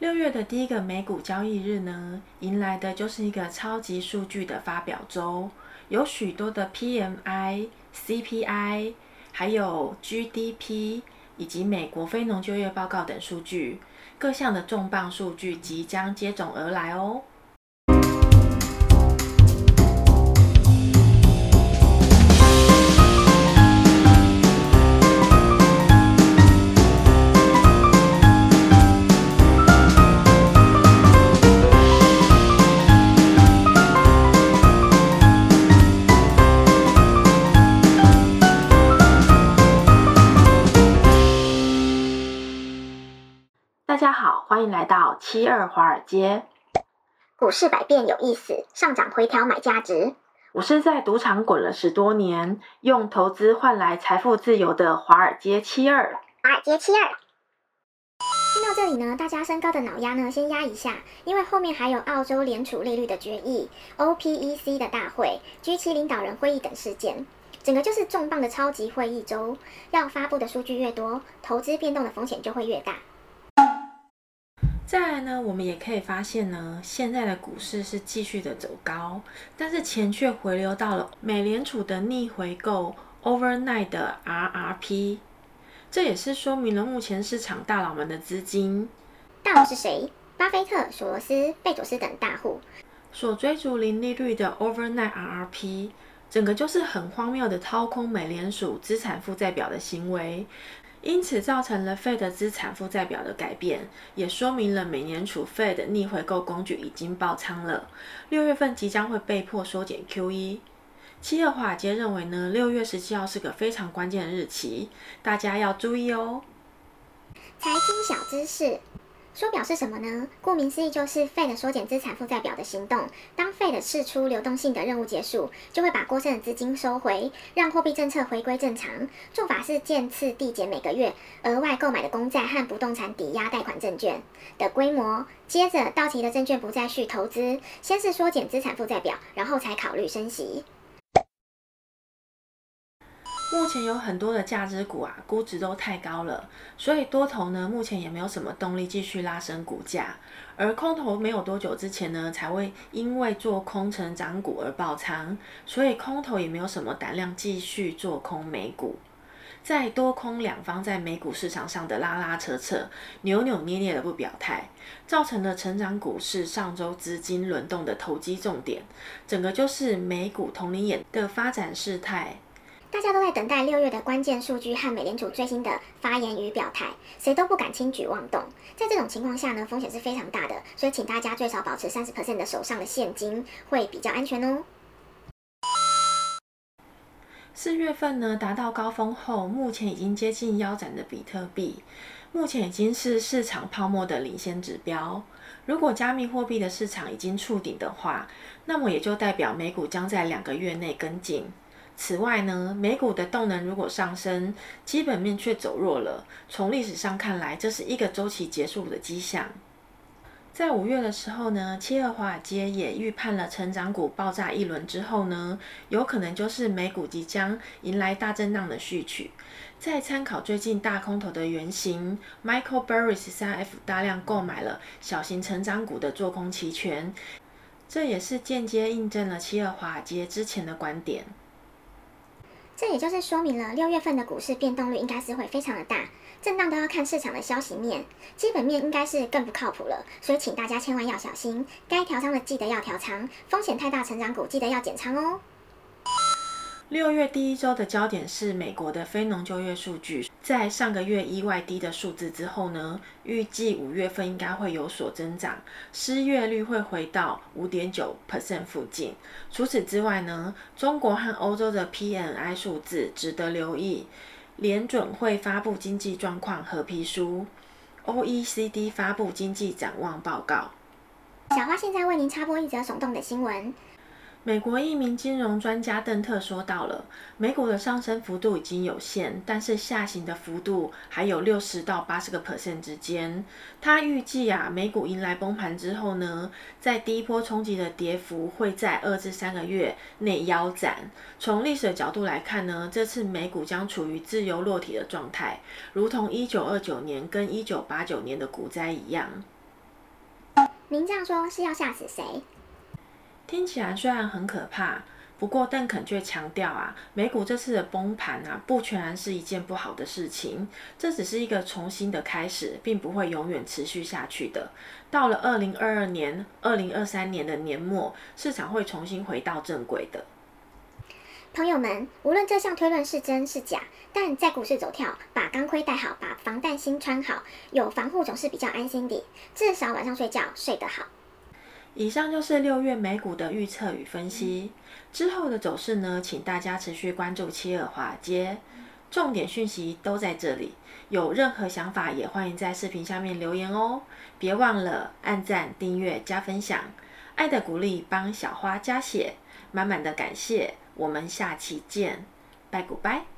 六月的第一个美股交易日呢，迎来的就是一个超级数据的发表周，有许多的 PMI、CPI，还有 GDP 以及美国非农就业报告等数据，各项的重磅数据即将接踵而来哦。欢迎来到七二华尔街。股市百变有意思，上涨回调买价值。我是在赌场滚了十多年，用投资换来财富自由的华尔街七二。华尔街七二。听到这里呢，大家升高的脑压呢，先压一下，因为后面还有澳洲联储利率的决议、OPEC 的大会、G7 领导人会议等事件，整个就是重磅的超级会议周。要发布的数据越多，投资变动的风险就会越大。再来呢，我们也可以发现呢，现在的股市是继续的走高，但是钱却回流到了美联储的逆回购 overnight 的 RRP，这也是说明了目前市场大佬们的资金，大佬是谁？巴菲特、索罗斯、贝佐斯等大户所追逐零利率的 overnight RRP，整个就是很荒谬的掏空美联储资产负债表的行为。因此造成了 Fed 资产负债表的改变，也说明了美联储 Fed 逆回购工具已经爆仓了。六月份即将会被迫缩减 QE。七二华尔街认为呢，六月十七号是个非常关键的日期，大家要注意哦。财经小知识。缩表是什么呢？顾名思义，就是 Fed 缩减资产负债表的行动。当 Fed 释出流动性的任务结束，就会把过剩的资金收回，让货币政策回归正常。做法是渐次递减每个月额外购买的公债和不动产抵押贷款证券的规模。接着到期的证券不再续投资，先是缩减资产负债表，然后才考虑升息。目前有很多的价值股啊，估值都太高了，所以多头呢，目前也没有什么动力继续拉升股价。而空头没有多久之前呢，才会因为做空成长股而爆仓，所以空头也没有什么胆量继续做空美股。在多空两方在美股市场上的拉拉扯扯、扭扭捏捏的不表态，造成了成长股市上周资金轮动的投机重点，整个就是美股同龄眼的发展事态。大家都在等待六月的关键数据和美联储最新的发言与表态，谁都不敢轻举妄动。在这种情况下呢，风险是非常大的，所以请大家最少保持三十 percent 的手上的现金，会比较安全哦。四月份呢，达到高峰后，目前已经接近腰斩的比特币，目前已经是市场泡沫的领先指标。如果加密货币的市场已经触顶的话，那么也就代表美股将在两个月内跟进。此外呢，美股的动能如果上升，基本面却走弱了。从历史上看来，这是一个周期结束的迹象。在五月的时候呢，七二华尔街也预判了成长股爆炸一轮之后呢，有可能就是美股即将迎来大震荡的序曲。再参考最近大空头的原型，Michael Burry 3F 大量购买了小型成长股的做空期权，这也是间接印证了七二华尔街之前的观点。这也就是说明了六月份的股市变动率应该是会非常的大，震荡都要看市场的消息面，基本面应该是更不靠谱了，所以请大家千万要小心，该调仓的记得要调仓，风险太大成长股记得要减仓哦。六月第一周的焦点是美国的非农就业数据，在上个月意外低的数字之后呢，预计五月份应该会有所增长，失业率会回到五点九 percent 附近。除此之外呢，中国和欧洲的 PMI 数字值得留意，联准会发布经济状况褐皮书，OECD 发布经济展望报告。小花现在为您插播一则耸动的新闻。美国一名金融专家邓特说到了，美股的上升幅度已经有限，但是下行的幅度还有六十到八十个 percent 之间。他预计啊，美股迎来崩盘之后呢，在第一波冲击的跌幅会在二至三个月内腰斩。从历史的角度来看呢，这次美股将处于自由落体的状态，如同一九二九年跟一九八九年的股灾一样。您这样说是要吓死谁？听起来虽然很可怕。不过，邓肯却强调啊，美股这次的崩盘啊，不全然是一件不好的事情，这只是一个重新的开始，并不会永远持续下去的。到了二零二二年、二零二三年的年末，市场会重新回到正轨的。朋友们，无论这项推论是真是假，但在股市走跳，把钢盔戴好，把防弹衣穿好，有防护总是比较安心的，至少晚上睡觉睡得好。以上就是六月美股的预测与分析。之后的走势呢，请大家持续关注七二华尔街，重点讯息都在这里。有任何想法也欢迎在视频下面留言哦。别忘了按赞、订阅、加分享，爱的鼓励帮小花加血，满满的感谢。我们下期见，拜古拜。